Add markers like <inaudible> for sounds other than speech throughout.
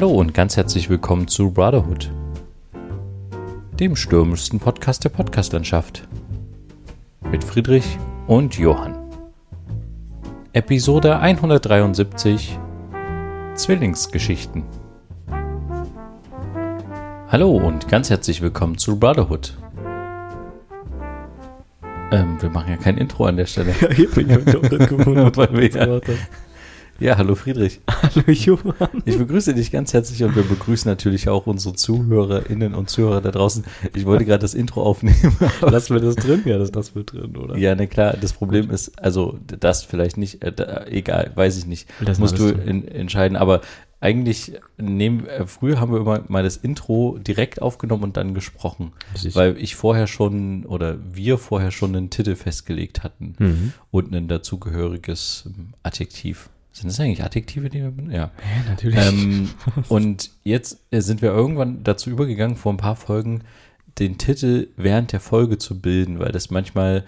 Hallo und ganz herzlich willkommen zu Brotherhood, dem stürmischsten Podcast der Podcastlandschaft. Mit Friedrich und Johann. Episode 173 Zwillingsgeschichten. Hallo und ganz herzlich willkommen zu Brotherhood. Ähm, wir machen ja kein Intro an der Stelle. Ja, ich bin ja <laughs> ja, hallo Friedrich. Hallo Johann. Ich begrüße dich ganz herzlich und wir begrüßen natürlich auch unsere ZuhörerInnen und Zuhörer da draußen. Ich wollte gerade das Intro aufnehmen. <laughs> Lassen wir das drin? Ja, das lassen wir drin, oder? ja, na klar, das Problem ist, also das vielleicht nicht, äh, da, egal, weiß ich nicht. Lassen Musst du das in, entscheiden. Aber eigentlich nehmen, äh, früher haben wir immer mal das Intro direkt aufgenommen und dann gesprochen. Richtig. Weil ich vorher schon oder wir vorher schon einen Titel festgelegt hatten Mhm. und ein dazugehöriges Adjektiv. Sind das eigentlich Adjektive, die wir benutzen? Ja. Ja, natürlich. Ähm, <laughs> und jetzt äh, sind wir irgendwann dazu übergegangen, vor ein paar Folgen den Titel während der Folge zu bilden, weil das manchmal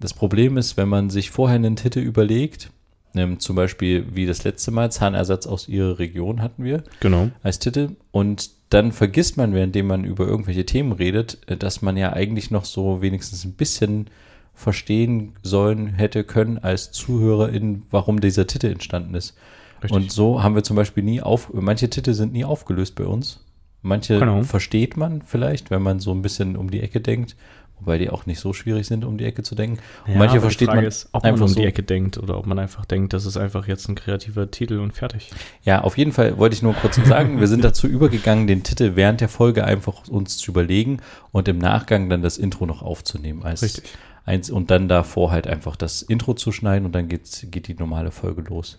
das Problem ist, wenn man sich vorher einen Titel überlegt, ähm, zum Beispiel wie das letzte Mal, Zahnersatz aus ihrer Region hatten wir genau. als Titel und dann vergisst man, währenddem man über irgendwelche Themen redet, äh, dass man ja eigentlich noch so wenigstens ein bisschen verstehen sollen hätte können als Zuhörerin, warum dieser Titel entstanden ist. Richtig. Und so haben wir zum Beispiel nie auf, manche Titel sind nie aufgelöst bei uns. Manche Genau. versteht man vielleicht, wenn man so ein bisschen um die Ecke denkt, wobei die auch nicht so schwierig sind, um die Ecke zu denken. Und Ja, manche versteht man ist, ob man einfach um so. die Ecke denkt oder ob man einfach denkt, das ist einfach jetzt ein kreativer Titel und fertig. Ja, auf jeden Fall wollte ich nur kurz <laughs> sagen, wir sind dazu übergegangen, den Titel während der Folge einfach uns zu überlegen und im Nachgang dann das Intro noch aufzunehmen als Richtig. Eins und dann davor halt einfach das Intro zu schneiden und dann geht's, geht die normale Folge los.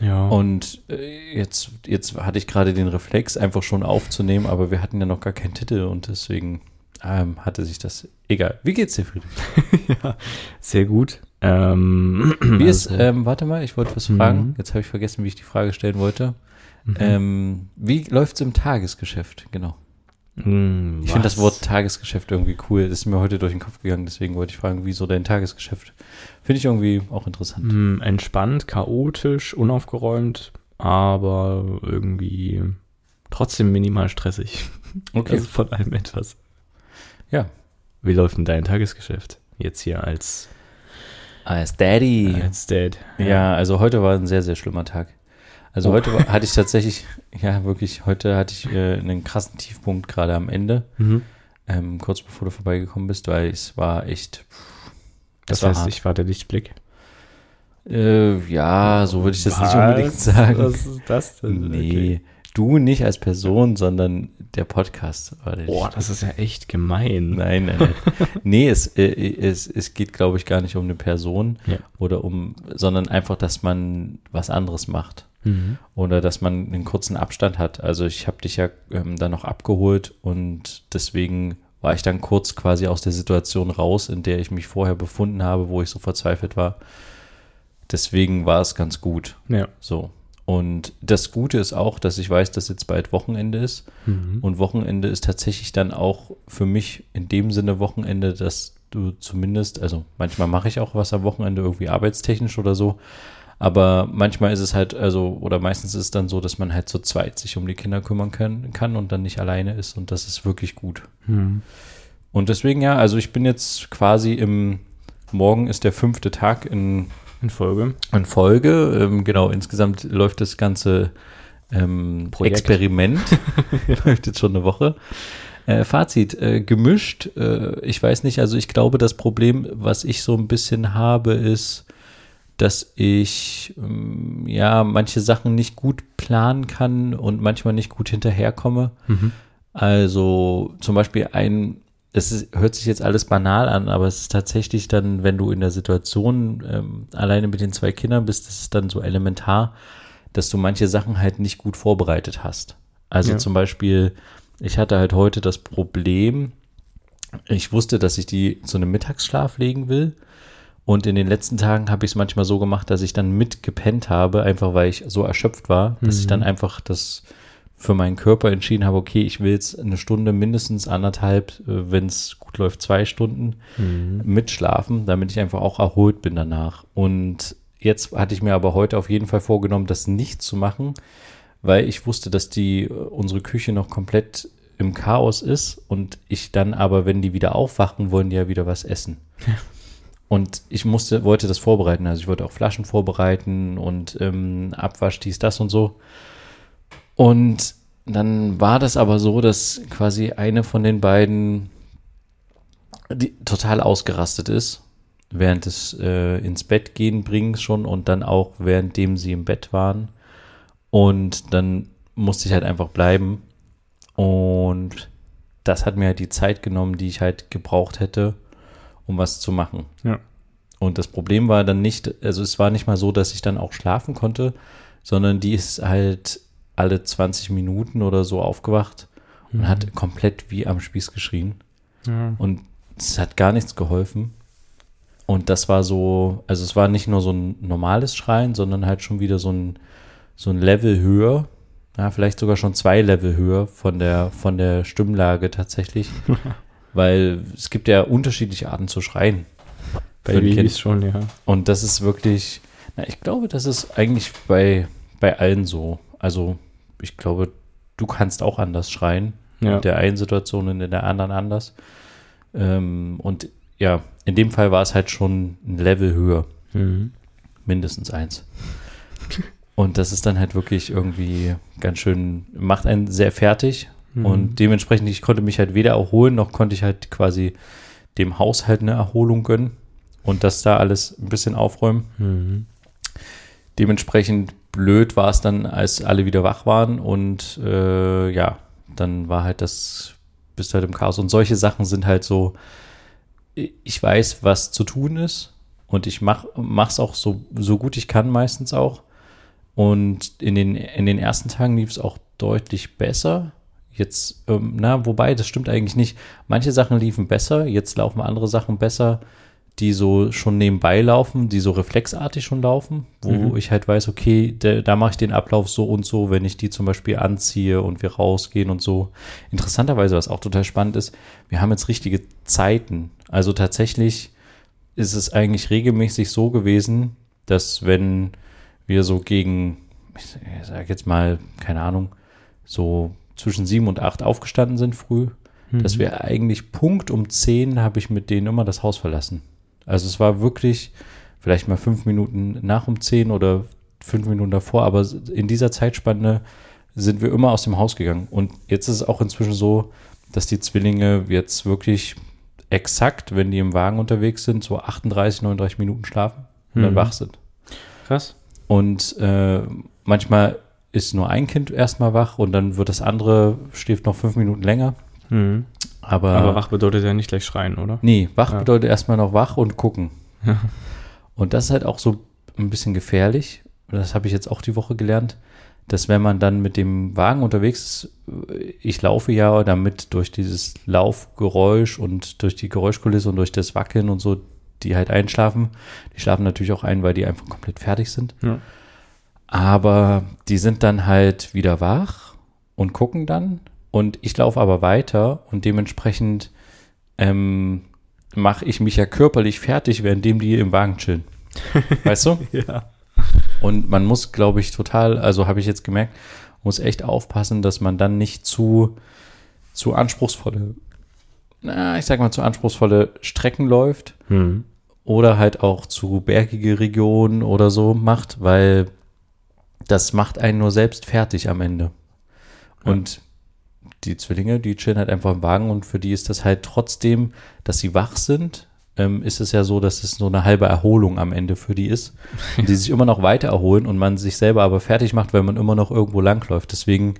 Ja. Und äh, jetzt, jetzt hatte ich gerade den Reflex, einfach schon aufzunehmen, aber wir hatten ja noch gar keinen Titel und deswegen ähm, hatte sich das. Egal. Wie geht's dir, Friedrich? <laughs> ja, sehr gut. Ähm, <clears throat> Wie ist, also, ähm, warte mal, ich wollte was Mhm. fragen. Jetzt habe ich vergessen, wie ich die Frage stellen wollte. mhm. Ähm, wie läuft's im Tagesgeschäft? Genau. Hm, Ich finde das? Wort Tagesgeschäft irgendwie cool. Das ist mir heute durch den Kopf gegangen, deswegen wollte ich fragen, wie so dein Tagesgeschäft. Finde ich irgendwie auch interessant. Hm, entspannt, chaotisch, unaufgeräumt, aber irgendwie trotzdem minimal stressig. <laughs> Okay. Also von allem etwas. Ja. Wie läuft denn dein Tagesgeschäft? Jetzt hier als, Als Daddy. als Dad. ja. also heute war ein sehr, sehr schlimmer Tag. Also Oh. heute hatte ich tatsächlich, ja wirklich, heute hatte ich äh, einen krassen Tiefpunkt gerade am Ende, Mhm. ähm, kurz bevor du vorbeigekommen bist, weil es war echt, Das es war heißt, hart. ich war der Lichtblick. äh, ja, so würde ich das nicht Was? unbedingt sagen. Was ist das denn? Nee, du nicht als Person, sondern der Podcast. Boah, das ist ja echt gemein. Nein, nein, nein. <laughs> nee, es, äh, es, es geht, glaube ich, gar nicht um eine Person Ja. oder um, sondern einfach, dass man was anderes macht. Mhm. Oder dass man einen kurzen Abstand hat. Also ich habe dich ja ähm, dann noch abgeholt und deswegen war ich dann kurz quasi aus der Situation raus, in der ich mich vorher befunden habe, wo ich so verzweifelt war. Deswegen war es ganz gut. Ja. So. Und das Gute ist auch, dass ich weiß, dass jetzt bald Wochenende ist. Mhm. Und Wochenende ist tatsächlich dann auch für mich in dem Sinne Wochenende, dass du zumindest, also manchmal mache ich auch was am Wochenende irgendwie arbeitstechnisch oder so, aber manchmal ist es halt, also, oder meistens ist es dann so, dass man halt zu zweit sich um die Kinder kümmern kann, kann und dann nicht alleine ist und das ist wirklich gut. Mhm. Und deswegen ja, also ich bin jetzt quasi im, morgen ist der fünfte Tag in In Folge. in Folge. Ähm, genau, insgesamt läuft das ganze ähm. Experiment. <laughs> <laughs> läuft jetzt schon eine Woche. Äh, Fazit, äh, gemischt. Äh, ich weiß nicht, also ich glaube, das Problem, was ich so ein bisschen habe, ist, dass ich ähm, ja manche Sachen nicht gut planen kann und manchmal nicht gut hinterherkomme. Mhm. Also zum Beispiel ein, es ist, hört sich jetzt alles banal an, aber es ist tatsächlich dann, wenn du in der Situation ähm, alleine mit den zwei Kindern bist, das ist dann so elementar, dass du manche Sachen halt nicht gut vorbereitet hast. Also Ja. zum Beispiel, ich hatte halt heute das Problem, ich wusste, dass ich die zu einem Mittagsschlaf legen will. Und in den letzten Tagen habe ich es manchmal so gemacht, dass ich dann mitgepennt habe, einfach weil ich so erschöpft war, dass ich Mhm. dann einfach das für meinen Körper entschieden habe, okay, ich will jetzt eine Stunde, mindestens anderthalb, wenn es gut läuft, zwei Stunden Mhm. mitschlafen, damit ich einfach auch erholt bin danach. Und jetzt hatte ich mir aber heute auf jeden Fall vorgenommen, das nicht zu machen, weil ich wusste, dass die äh, unsere Küche noch komplett im Chaos ist und ich dann aber, wenn die wieder aufwachen, wollen die ja wieder was essen. Und ich musste, wollte das vorbereiten. Also ich wollte auch Flaschen vorbereiten und ähm, Abwasch, dies, das und so. Und dann war das aber so, dass quasi eine von den beiden die total ausgerastet ist, während des äh, ins Bett gehen bringens schon und dann auch währenddem sie im Bett waren. Und dann musste ich halt einfach bleiben. Und das hat mir halt die Zeit genommen, die ich halt gebraucht hätte, um was zu machen. Ja. Und das Problem war dann nicht, also es war nicht mal so, dass ich dann auch schlafen konnte, sondern die ist halt alle 20 Minuten oder so aufgewacht und Mhm. hat komplett wie am Spieß geschrien. Ja. Und es hat gar nichts geholfen. Und das war so, also es war nicht nur so ein normales Schreien, sondern halt schon wieder so ein, so ein Level höher. Ja, vielleicht sogar schon zwei Level höher von der, von der Stimmlage tatsächlich. <laughs> Weil es gibt ja unterschiedliche Arten zu schreien. Bei. Babys schon, ja. Und das ist wirklich, na, ich glaube, das ist eigentlich bei, bei allen so. Also, ich glaube, du kannst auch anders schreien. Ja. In der einen Situation und in der anderen anders. Ähm, und ja, in dem Fall war es halt schon ein Level höher. Mhm. Mindestens eins. Und das ist dann halt wirklich irgendwie ganz schön, macht einen sehr fertig. Mhm. Und dementsprechend, ich konnte mich halt weder erholen, noch konnte ich halt quasi dem Haushalt eine Erholung gönnen und das da alles ein bisschen aufräumen. Mhm. Dementsprechend blöd war es dann, als alle wieder wach waren und äh, ja, dann war halt das, bist halt im Chaos. Und solche Sachen sind halt so, ich weiß, was zu tun ist und ich mach, mach's auch so, so gut ich kann meistens auch. Und in den, in den ersten Tagen lief es auch deutlich besser. Jetzt, ähm, na, wobei, das stimmt eigentlich nicht. Manche Sachen liefen besser, jetzt laufen andere Sachen besser, die so schon nebenbei laufen, die so reflexartig schon laufen, wo Mhm. ich halt weiß, okay, da, da mache ich den Ablauf so und so, wenn ich die zum Beispiel anziehe und wir rausgehen und so. Interessanterweise, was auch total spannend ist, wir haben jetzt richtige Zeiten. Also tatsächlich ist es eigentlich regelmäßig so gewesen, dass wenn wir so gegen, ich sage jetzt mal, keine Ahnung, so zwischen sieben und acht aufgestanden sind früh, Mhm. dass wir eigentlich Punkt um zehn habe ich mit denen immer das Haus verlassen. Also es war wirklich vielleicht mal fünf Minuten nach um zehn oder fünf Minuten davor, aber in dieser Zeitspanne sind wir immer aus dem Haus gegangen. Und jetzt ist es auch inzwischen so, dass die Zwillinge jetzt wirklich exakt, wenn die im Wagen unterwegs sind, so 38, 39 Minuten schlafen und dann Mhm. wach sind. Krass. Und äh, manchmal ist nur ein Kind erstmal wach und dann wird das andere, schläft noch fünf Minuten länger. Mhm. Aber, Aber wach bedeutet ja nicht gleich schreien, oder? Nee, wach Ja. bedeutet erstmal noch wach und gucken. Ja. Und das ist halt auch so ein bisschen gefährlich. Und Das habe ich jetzt auch die Woche gelernt, dass wenn man dann mit dem Wagen unterwegs ist, ich laufe ja damit durch dieses Laufgeräusch und durch die Geräuschkulisse und durch das Wackeln und so, die halt einschlafen. Die schlafen natürlich auch ein, weil die einfach komplett fertig sind. Ja. Aber die sind dann halt wieder wach und gucken dann. Und ich laufe aber weiter und dementsprechend ähm, mache ich mich ja körperlich fertig, währenddem die im Wagen chillen. <laughs> Weißt du? Ja. Und man muss, glaube ich, total, also habe ich jetzt gemerkt, muss echt aufpassen, dass man dann nicht zu, zu anspruchsvolle, na, ich sag mal, zu anspruchsvolle Strecken läuft Mhm. oder halt auch zu bergige Regionen oder so macht, weil das macht einen nur selbst fertig am Ende. Und die Zwillinge, die chillen halt einfach im Wagen und für die ist das halt trotzdem, dass sie wach sind, ähm, ist es ja so, dass es so eine halbe Erholung am Ende für die ist. <laughs> Und die sich immer noch weiter erholen und man sich selber aber fertig macht, weil man immer noch irgendwo langläuft. Deswegen,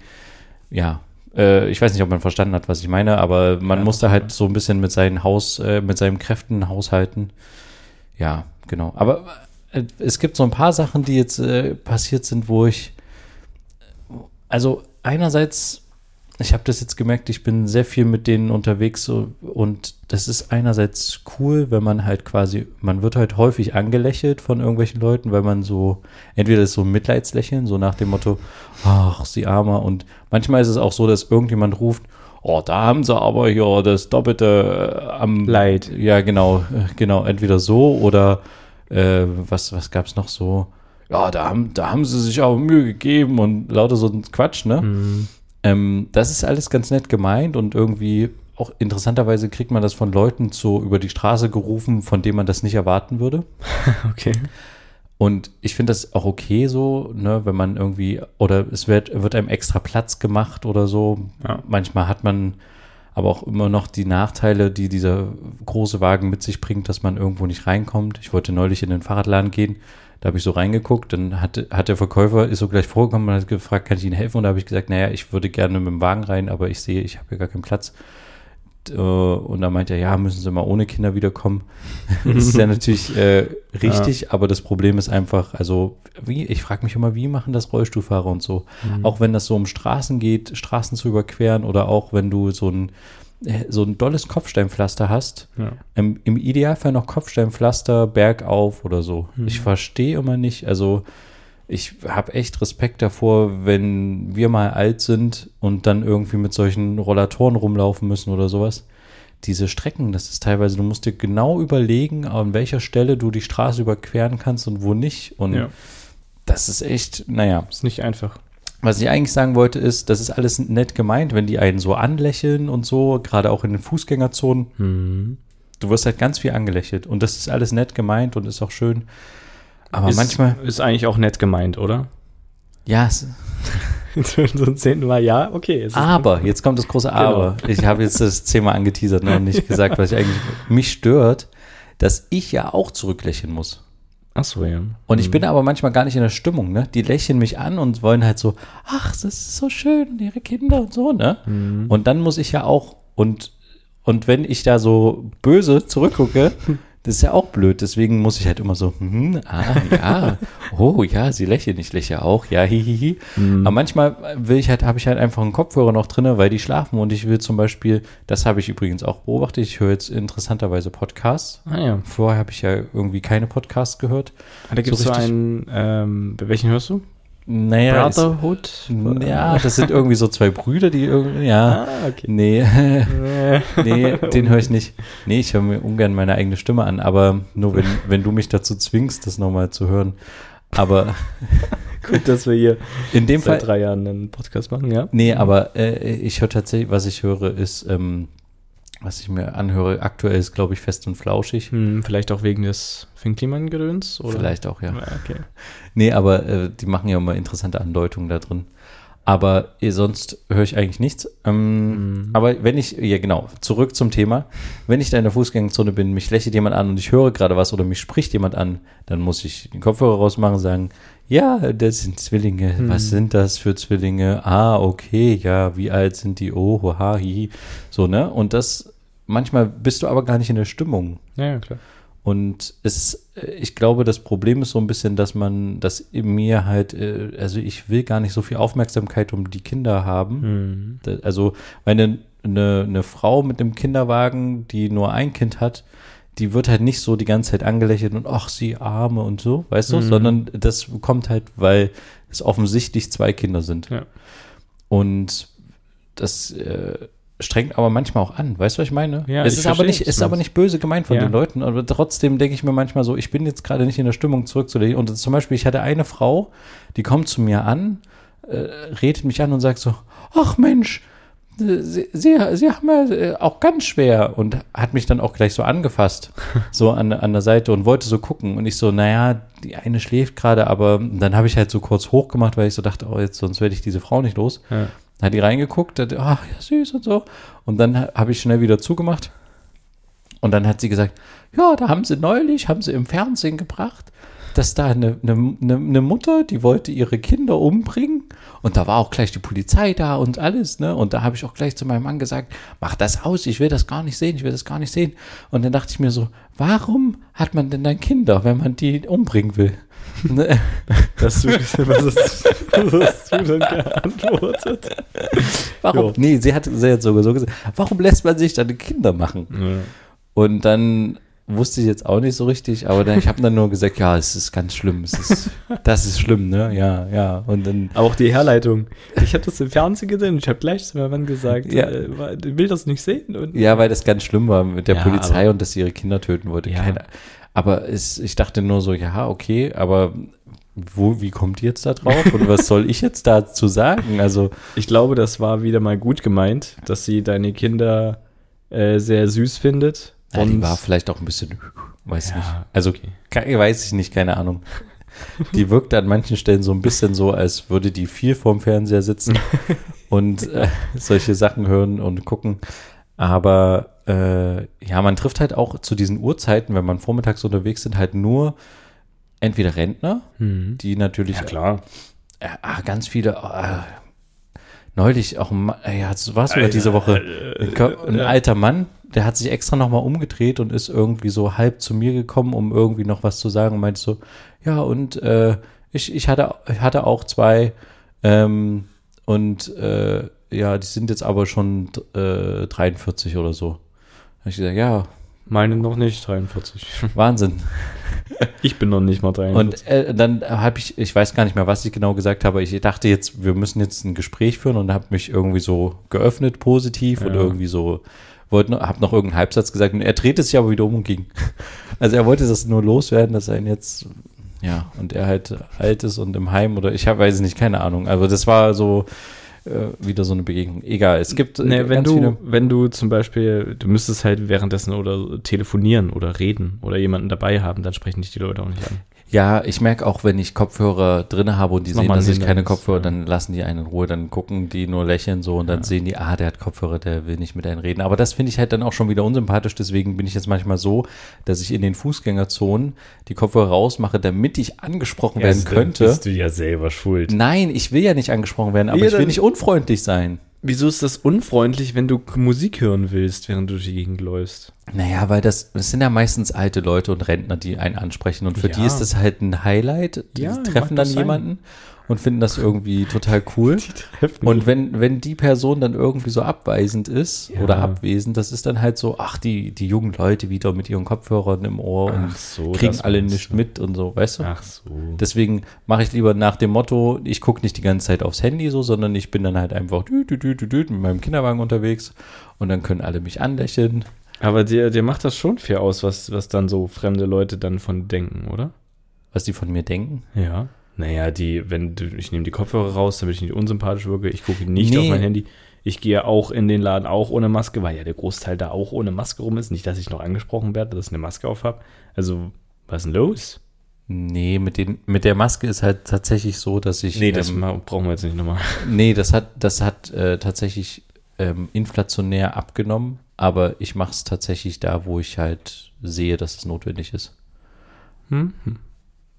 ja, äh, ich weiß nicht, ob man verstanden hat, was ich meine, aber man Ja, muss da halt so ein bisschen mit seinen Haus, äh, mit seinen Kräften haushalten. Ja, genau. Aber es gibt so ein paar Sachen, die jetzt äh, passiert sind, wo ich, also einerseits, ich habe das jetzt gemerkt, ich bin sehr viel mit denen unterwegs so, und das ist einerseits cool, wenn man halt quasi, man wird halt häufig angelächelt von irgendwelchen Leuten, weil man so, entweder ist so ein Mitleidslächeln, so nach dem Motto, ach, sie armer und manchmal ist es auch so, dass irgendjemand ruft, oh, da haben sie aber hier das Doppelte äh, am Leid. Ja, genau, äh, genau, entweder so oder äh, was, was gab es noch so? ja, da haben, da haben sie sich auch Mühe gegeben und lauter so ein Quatsch, ne? Mhm. Ähm, das ist alles ganz nett gemeint und irgendwie auch interessanterweise kriegt man das von Leuten so über die Straße gerufen, von denen man das nicht erwarten würde. <laughs> Okay. Und ich finde das auch okay so, ne, wenn man irgendwie, oder es wird, wird einem extra Platz gemacht oder so. Ja. Manchmal hat man aber auch immer noch die Nachteile, die dieser große Wagen mit sich bringt, dass man irgendwo nicht reinkommt. Ich wollte neulich in den Fahrradladen gehen, da habe ich so reingeguckt, dann hat, hat der Verkäufer, ist so gleich vorgekommen und hat gefragt, kann ich Ihnen helfen? Und da habe ich gesagt, naja, ich würde gerne mit dem Wagen rein, aber ich sehe, ich habe hier gar keinen Platz. Äh, Und dann meint er, ja, müssen Sie mal ohne Kinder wiederkommen. <laughs> das ist ja natürlich äh, richtig, aber das Problem ist einfach, also wie, ich frage mich immer, wie machen das Rollstuhlfahrer und so? Auch wenn das so um Straßen geht, Straßen zu überqueren oder auch wenn du so ein äh, so ein dolles Kopfsteinpflaster hast, Ja. im, im Idealfall noch Kopfsteinpflaster bergauf oder so. Ich verstehe immer nicht, also ich habe echt Respekt davor, wenn wir mal alt sind und dann irgendwie mit solchen Rollatoren rumlaufen müssen oder sowas. Diese Strecken, das ist teilweise, du musst dir genau überlegen, an welcher Stelle du die Straße überqueren kannst und wo nicht. Und Ja. das ist echt, naja, Ist nicht einfach. was ich eigentlich sagen wollte, ist, das ist alles nett gemeint, wenn die einen so anlächeln und so, gerade auch in den Fußgängerzonen. Mhm. Du wirst halt ganz viel angelächelt und das ist alles nett gemeint und ist auch schön. Aber ist, manchmal, Ist eigentlich auch nett gemeint, oder? ja, so ein <laughs> zehnten Mal, ja, okay. aber, jetzt kommt das große Aber. Ich habe jetzt das Thema angeteasert ne, und nicht gesagt, was ich eigentlich, mich stört, dass ich ja auch zurücklächeln muss. Ach so, ja. Und ich bin aber manchmal gar nicht in der Stimmung, ne? Die lächeln mich an und wollen halt so, ach, das ist so schön und ihre Kinder und so, ne? Und dann muss ich ja auch, und, und wenn ich da so böse zurückgucke, <laughs> das ist ja auch blöd. Deswegen muss ich halt immer so, hm, ah, ja, oh, ja, sie lächeln, ich lächle auch, ja, hihihi. Aber manchmal will ich halt, habe ich halt einfach einen Kopfhörer noch drinne, weil die schlafen und ich will zum Beispiel, das habe ich übrigens auch beobachtet, ich höre jetzt interessanterweise Podcasts. Ah ja. Vorher habe ich ja irgendwie keine Podcasts gehört. Ah, da gibt es so, einen, ähm, welchen hörst du? Naja, Brotherhood? ja, das sind irgendwie so zwei Brüder, die irgendwie, ja. Ah, okay. Nee, nee, den höre ich <laughs> nicht. Nee, ich höre mir ungern meine eigene Stimme an, aber nur wenn, wenn du mich dazu zwingst, das nochmal zu hören. Aber <laughs> Gut, dass wir hier in dem seit Fall, drei Jahren einen Podcast machen, ja? nee, aber äh, ich höre tatsächlich, was ich höre, ist, ähm, was ich mir anhöre, aktuell ist, glaube ich, fest und flauschig. Hm, vielleicht auch wegen des Finn-Kliman-Gedöns? oder? Vielleicht auch, ja. Ja, okay. Nee, aber äh, die machen ja immer interessante Andeutungen da drin. Aber sonst höre ich eigentlich nichts. Ähm, Aber wenn ich, ja genau, zurück zum Thema. Wenn ich da in der Fußgängerzone bin, mich lächelt jemand an und ich höre gerade was oder mich spricht jemand an, dann muss ich den Kopfhörer rausmachen und sagen, ja, das sind Zwillinge. Was sind das für Zwillinge? Ah, okay, ja, wie alt sind die? Oh, ha, hi. So, ne? Und das, manchmal bist du aber gar nicht in der Stimmung. Ja, ja, klar. Und es, äh, ich glaube, das Problem ist so ein bisschen, dass man, dass in mir halt, äh, also ich will gar nicht so viel Aufmerksamkeit um die Kinder haben. Hm. Da- Also, meine, eine, eine Frau mit einem Kinderwagen, die nur ein Kind hat, die wird halt nicht so die ganze Zeit angelächelt und ach, sie arme und so, weißt du, Mhm. sondern das kommt halt, weil es offensichtlich zwei Kinder sind. Ja. Und das äh, strengt aber manchmal auch an. Weißt du, was ich meine? Ja, es ich ist aber nicht, ist aber nicht böse gemeint von Ja. den Leuten, aber trotzdem denke ich mir manchmal so, ich bin jetzt gerade nicht in der Stimmung zurückzulegen. Und zum Beispiel, ich hatte eine Frau, die kommt zu mir an, äh, redet mich an und sagt so, ach Mensch, äh, Sie, Sie, Sie haben ja äh, auch ganz schwer und hat mich dann auch gleich so angefasst, <laughs> so an, an der Seite und wollte so gucken. Und ich so, naja, die eine schläft gerade, aber dann habe ich halt so kurz hochgemacht, weil ich so dachte, oh, jetzt sonst werde ich diese Frau nicht los. Ja. Dann hat die reingeguckt, hat, ach ja, süß und so. Und dann ha- habe ich schnell wieder zugemacht. Und dann hat sie gesagt, ja, da haben sie neulich, haben sie im Fernsehen gebracht, dass da eine, eine, eine eine Mutter, die wollte ihre Kinder umbringen. Und da war auch gleich die Polizei da und alles, ne? Und da habe ich auch gleich zu meinem Mann gesagt, mach das aus, ich will das gar nicht sehen, ich will das gar nicht sehen. Und dann dachte ich mir so, warum hat man denn dann Kinder, wenn man die umbringen will? Ne? <laughs> Hast du, was, hast, was hast du denn geantwortet? Warum? Jo. Nee, sie hat, sie hat sogar so gesagt, warum lässt man sich dann Kinder machen? Ja. Und dann wusste ich jetzt auch nicht so richtig, aber dann, ich habe dann nur gesagt, ja, es ist ganz schlimm, es ist, <laughs> das ist schlimm, ne? Ja, ja. Und dann, Aber auch die Herleitung. Ich habe das im Fernsehen gesehen und ich habe gleich zu meinem Mann gesagt, Ja. äh, will das nicht sehen. Und ja, weil das ganz schlimm war mit der Ja, Polizei und dass sie ihre Kinder töten wollte. Ja. Keine, aber es, ich dachte nur so, ja, okay, aber wo, wie kommt ihr jetzt da drauf und was soll ich jetzt dazu sagen? Also, Ich glaube, das war wieder mal gut gemeint, dass sie deine Kinder äh, sehr süß findet. Ja, die war vielleicht auch ein bisschen, weiß Ja, nicht. Also, okay. ke- weiß ich nicht, keine Ahnung. <laughs> Die wirkte an manchen Stellen so ein bisschen so, als würde die viel vorm Fernseher sitzen <laughs> und äh, solche Sachen hören und gucken. Aber äh, ja, man trifft halt auch zu diesen Uhrzeiten, wenn man vormittags unterwegs sind, halt nur entweder Rentner, Mhm. die natürlich Ja, klar. äh, ah, ganz viele. Äh, neulich auch, äh, ja, es war sogar diese Woche ein, Ko- ein alter Mann, der hat sich extra nochmal umgedreht und ist irgendwie so halb zu mir gekommen, um irgendwie noch was zu sagen und meinte so, ja, und äh, ich, ich, hatte, ich hatte auch zwei ähm, und äh, ja, die sind jetzt aber schon äh, 43 oder so. Da hab ich gesagt, ja, Meine noch nicht, 43. Wahnsinn. <laughs> Ich bin noch nicht mal 43. Und äh, dann habe ich, ich weiß gar nicht mehr, was ich genau gesagt habe, ich dachte jetzt, wir müssen jetzt ein Gespräch führen und habe mich irgendwie so geöffnet, positiv und Ja. irgendwie so, wollte, habe noch irgendeinen Halbsatz gesagt und er drehte sich aber wieder um und ging. <laughs> Also er wollte das nur loswerden, dass er ihn jetzt, ja, und er halt alt ist und im Heim oder ich hab, weiß nicht, keine Ahnung. Also das war so wieder so eine Begegnung. Egal, es gibt äh, Nee, wenn du, viele. wenn du zum Beispiel, du müsstest halt währenddessen oder telefonieren oder reden oder jemanden dabei haben, dann sprechen dich die Leute auch nicht an. Ja, ich merke auch, wenn ich Kopfhörer drin habe und die sehen, dass ich keine Kopfhörer, ja. dann lassen die einen in Ruhe, dann gucken die nur lächeln so und dann Ja. sehen die, ah, der hat Kopfhörer, der will nicht mit einem reden. Aber das finde ich halt dann auch schon wieder unsympathisch, deswegen bin ich jetzt manchmal so, dass ich in den Fußgängerzonen die Kopfhörer rausmache, damit ich angesprochen werden könnte. Bist du ja selber schuld. Nein, ich will ja nicht angesprochen werden, aber Ja, ich will dann- nicht unfreundlich sein. Wieso ist das unfreundlich, wenn du Musik hören willst, während du durch die Gegend läufst? Naja, weil das, das sind ja meistens alte Leute und Rentner, die einen ansprechen. Und für Ja. die ist das halt ein Highlight. Die Ja, treffen dann das sein. Und finden das irgendwie total cool. <laughs> Und wenn, wenn die Person dann irgendwie so abweisend ist Ja. oder abwesend, das ist dann halt so, ach, die, die jungen Leute wieder mit ihren Kopfhörern im Ohr und so, kriegen alle nichts du. mit und so, weißt du? Ach so. Deswegen mache ich lieber nach dem Motto, ich gucke nicht die ganze Zeit aufs Handy so, sondern ich bin dann halt einfach dü, dü, dü, dü, mit meinem Kinderwagen unterwegs und dann können alle mich anlächeln. Aber dir, dir macht das schon fair aus, was, was dann so fremde Leute dann von denken, oder? was die von mir denken. Ja. Naja, die, wenn du, ich nehme die Kopfhörer raus, damit ich nicht unsympathisch wirke, ich gucke nicht Nee. auf mein Handy. Ich gehe auch in den Laden auch ohne Maske, weil ja der Großteil da auch ohne Maske rum ist. Nicht, dass ich noch angesprochen werde, dass ich eine Maske auf habe. Also, was ist denn los? Nee, mit, den, mit der Maske ist halt tatsächlich so, dass ich. Nee, das ähm, brauchen wir jetzt nicht nochmal. <laughs> nee, das hat, das hat äh, tatsächlich ähm, inflationär abgenommen, aber ich mache es tatsächlich da, wo ich halt sehe, dass es notwendig ist. Hm?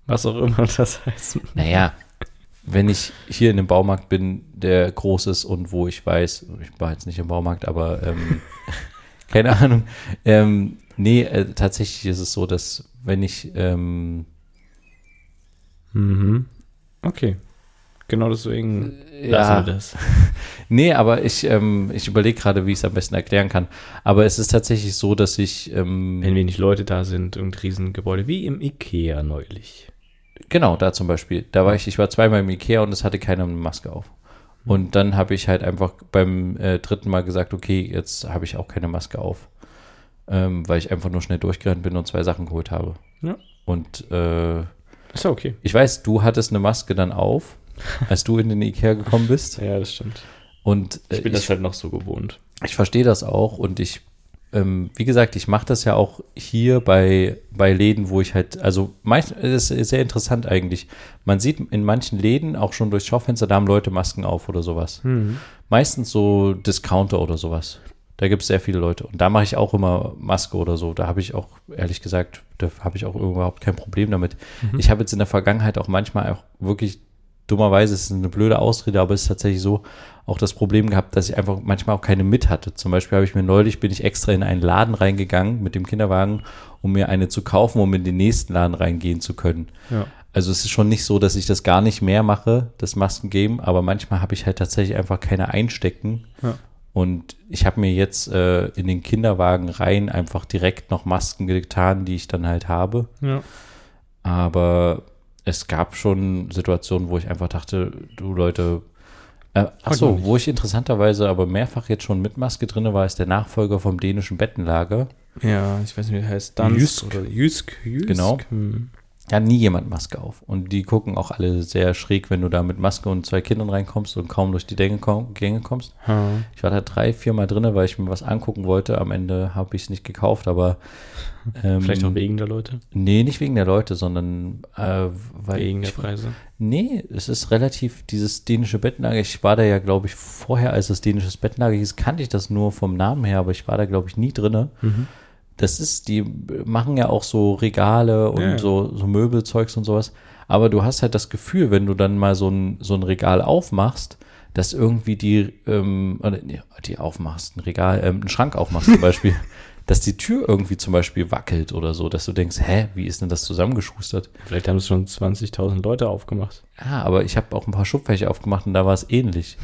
Was auch immer das heißt. Naja, wenn ich hier in einem Baumarkt bin, der groß ist und wo ich weiß, ich war jetzt nicht im Baumarkt, aber ähm, <laughs> keine Ahnung. Ähm, nee, äh, tatsächlich ist es so, dass wenn ich ähm, Mhm. Okay. Genau deswegen ja, lassen wir das. <laughs> Nee, aber ich, ähm, ich überlege gerade, wie ich es am besten erklären kann. Aber es ist tatsächlich so, dass ich, ähm, Wenn wenig Leute da sind, irgendein Riesengebäude, wie im Ikea neulich. Genau, da zum Beispiel, da war ich, ich war zweimal im Ikea und es hatte keiner eine Maske auf. Und dann habe ich halt einfach beim äh, dritten Mal gesagt, okay, jetzt habe ich auch keine Maske auf. Ähm, weil ich einfach nur schnell durchgerannt bin und zwei Sachen geholt habe. Ja. Und äh, Ist ja okay. ich weiß, du hattest eine Maske dann auf, <laughs> als du in den Ikea gekommen bist. Ja, das stimmt. Und äh, Ich bin das halt noch so gewohnt. Ich verstehe das auch und ich, ähm, wie gesagt, ich mache das ja auch hier bei, bei Läden, wo ich halt, also meist, es ist sehr interessant eigentlich. Man sieht in manchen Läden auch schon durchs Schaufenster, da haben Leute Masken auf oder sowas. Meistens so Discounter oder sowas. Da gibt es sehr viele Leute. Und da mache ich auch immer Maske oder so. Da habe ich auch, ehrlich gesagt, da habe ich auch überhaupt kein Problem damit. Ich habe jetzt in der Vergangenheit auch manchmal auch wirklich, dummerweise ist es eine blöde Ausrede, aber es ist tatsächlich so, auch das Problem gehabt, dass ich einfach manchmal auch keine mit hatte. Zum Beispiel habe ich mir neulich, bin ich extra in einen Laden reingegangen mit dem Kinderwagen, um mir eine zu kaufen, um in den nächsten Laden reingehen zu können. Ja. Also es ist schon nicht so, dass ich das gar nicht mehr mache, das Masken geben, aber manchmal habe ich halt tatsächlich einfach keine einstecken. Ja. Und ich habe mir jetzt äh, in den Kinderwagen rein einfach direkt noch Masken getan, die ich dann halt habe. Ja. Aber es gab schon Situationen, wo ich einfach dachte, du Leute, äh, ach Heute noch so, nicht. wo ich interessanterweise aber mehrfach jetzt schon mit Maske drin war, ist der Nachfolger vom dänischen Bettenlager. Ja, ich weiß nicht, wie der heißt. Dansk Jysk. oder Jysk. Jysk. Genau. Hm. Ja nie jemand Maske auf. Und die gucken auch alle sehr schräg, wenn du da mit Maske und zwei Kindern reinkommst und kaum durch die Gänge, komm, Gänge kommst. Hm. Ich war da drei, vier Mal drin, weil ich mir was angucken wollte. Am Ende habe ich es nicht gekauft, aber ähm, Vielleicht auch wegen der Leute, Nee, nicht wegen der Leute, sondern äh, weil wegen der ich, Preise. Nee, es ist relativ dieses dänische Bettlager. Ich war da ja, glaube ich, vorher, als das dänisches Bettlager hieß, kannte ich das nur vom Namen her, aber ich war da, glaube ich, nie drinne. Mhm. Das ist, die machen ja auch so Regale und Ja. So, so Möbelzeugs und sowas. Aber du hast halt das Gefühl, wenn du dann mal so ein, so ein Regal aufmachst, dass irgendwie die, ähm, oder, nee, die aufmachst, ein Regal, ähm, einen Schrank aufmachst zum <laughs> Beispiel, dass die Tür irgendwie zum Beispiel wackelt oder so, dass du denkst, hä, wie ist denn das zusammengeschustert? Vielleicht haben es schon 20.000 Leute aufgemacht. Ja, aber ich habe auch ein paar Schubfächer aufgemacht und da war es ähnlich.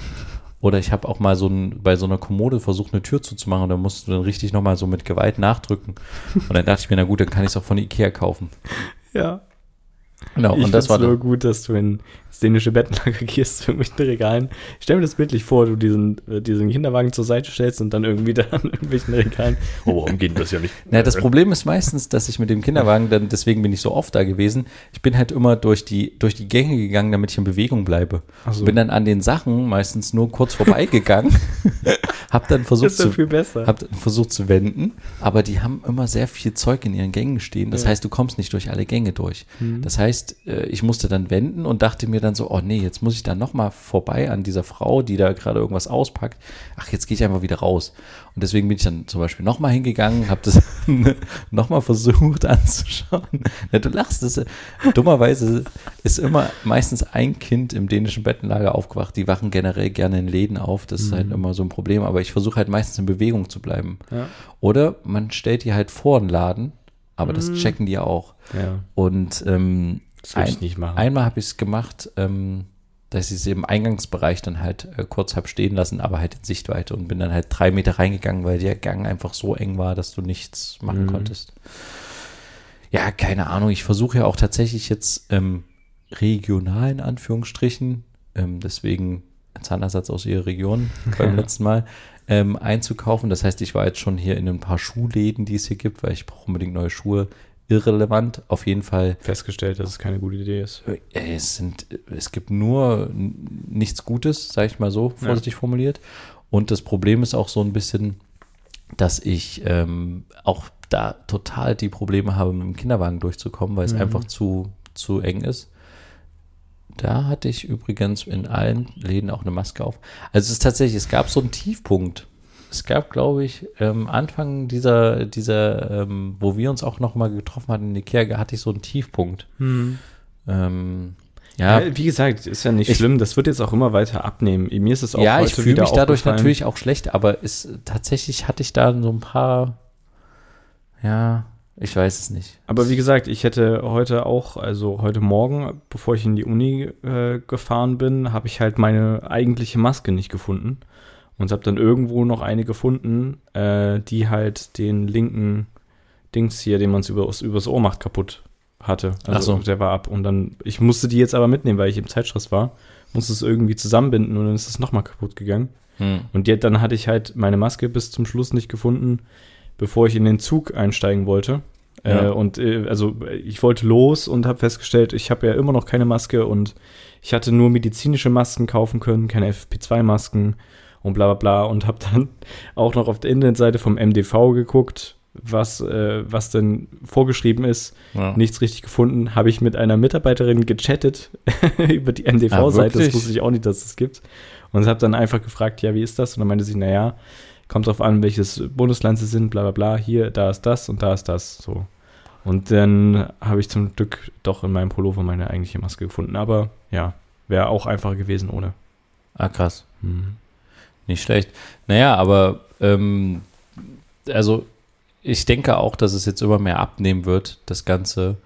Oder ich habe auch mal so ein, bei so einer Kommode versucht, eine Tür zuzumachen und da musst du dann richtig nochmal so mit Gewalt nachdrücken. Und dann dachte ich mir, na gut, dann kann ich es auch von Ikea kaufen. Ja. Genau, ich und das war nur dann, gut, dass du in das dänische Bettenlager <laughs> gehst, zu irgendwelchen Regalen. Ich stell mir das bildlich vor, du diesen, äh, diesen Kinderwagen zur Seite stellst und dann irgendwie <laughs> da an irgendwelchen Regalen. Oh, warum geht das ja nicht? na, das Problem ist meistens, dass ich mit dem Kinderwagen, dann, deswegen bin ich so oft da gewesen, ich bin halt immer durch die, durch die Gänge gegangen, damit ich in Bewegung bleibe. Ach so. Bin dann an den Sachen meistens nur kurz vorbeigegangen, <laughs> hab dann versucht zu, viel besser. Hab dann versucht zu wenden, aber die haben immer sehr viel Zeug in ihren Gängen stehen. Das Ja. heißt, du kommst nicht durch alle Gänge durch. Mhm. Das heißt, äh, ich musste dann wenden und dachte mir dann so, oh nee, jetzt muss ich da nochmal vorbei an dieser Frau, die da gerade irgendwas auspackt. Ach, jetzt gehe ich einfach wieder raus. Und deswegen bin ich dann zum Beispiel nochmal hingegangen, habe das <laughs> nochmal versucht anzuschauen. Ja, du lachst, das, dummerweise ist immer meistens ein Kind im dänischen Bettenlager aufgewacht. Die wachen generell gerne in Läden auf. Das ist halt immer so ein Problem. Aber ich versuche halt meistens in Bewegung zu bleiben. Ja. Oder man stellt die halt vor den Laden, aber das checken die auch. ja, Und ähm, das würde ich ein- nicht machen. einmal habe ich es gemacht, ähm, dass ich es im Eingangsbereich dann halt äh, kurz habe stehen lassen, aber halt in Sichtweite und bin dann halt drei Meter reingegangen, weil der Gang einfach so eng war, dass du nichts machen Mhm. konntest. Ja, keine Ahnung. Ich versuche ja auch tatsächlich jetzt ähm, regional in Anführungsstrichen, ähm, deswegen ein Zahnersatz aus ihrer Region <laughs> beim letzten Mal, ähm, einzukaufen. Das heißt, ich war jetzt schon hier in ein paar Schuhläden, die es hier gibt, weil ich brauche unbedingt neue Schuhe. Irrelevant, auf jeden Fall. Festgestellt, dass es keine gute Idee ist. Äh, Es, sind, es gibt nur nichts Gutes, sage ich mal so, vorsichtig formuliert. Und das Problem ist auch so ein bisschen, dass ich ähm, auch da total die Probleme habe, mit dem Kinderwagen durchzukommen, weil es Mhm. einfach zu, zu eng ist. Da hatte ich übrigens in allen Läden auch eine Maske auf. Also es ist tatsächlich, es gab so einen Tiefpunkt. Es gab, glaube ich, ähm, Anfang dieser, dieser ähm, wo wir uns auch noch mal getroffen hatten in Ikea, hatte ich so einen Tiefpunkt. Ähm, ja, Ja, wie gesagt, ist ja nicht Ich- schlimm. Das wird jetzt auch immer weiter abnehmen. Mir ist es auch ja, ich fühle mich dadurch natürlich auch schlecht, aber es, tatsächlich hatte ich da so ein paar, ja, ich weiß es nicht. Aber wie gesagt, ich hätte heute auch, also heute Morgen, bevor ich in die Uni äh, gefahren bin, habe ich halt meine eigentliche Maske nicht gefunden. Und habe dann irgendwo noch eine gefunden, äh, die halt den linken Dings hier, den man übers, übers Ohr macht, kaputt hatte. Also Ach so. der war ab. Und dann, ich musste die jetzt aber mitnehmen, weil ich im Zeitstress war. Musste es irgendwie zusammenbinden und dann ist es nochmal kaputt gegangen. Hm. Und jetzt, dann hatte ich halt meine Maske bis zum Schluss nicht gefunden, bevor ich in den Zug einsteigen wollte. Ja. Äh, und äh, also äh, ich wollte los und habe festgestellt, ich habe ja immer noch keine Maske und ich hatte nur medizinische Masken kaufen können, keine FFP2-Masken und bla bla bla und habe dann <laughs> auch noch auf der Internetseite vom MDV geguckt, was, äh, was denn vorgeschrieben ist. Ja. Nichts richtig gefunden. Habe ich mit einer Mitarbeiterin gechattet <laughs> über die Ah, MDV-Seite. das wirklich? wusste ich auch nicht, dass es das gibt. Und habe dann einfach gefragt, ja, wie ist das? Und dann meinte sie, naja, kommt drauf an, welches Bundesland sie sind, bla bla bla. Hier, da ist das und da ist das. So. Und dann habe ich zum Glück doch in meinem Pullover meine eigentliche Maske gefunden. Aber ja, wäre auch einfacher gewesen ohne. Ah, krass. Mhm. Nicht schlecht. Naja, aber ähm, also ich denke auch, dass es jetzt immer mehr abnehmen wird, das Ganze.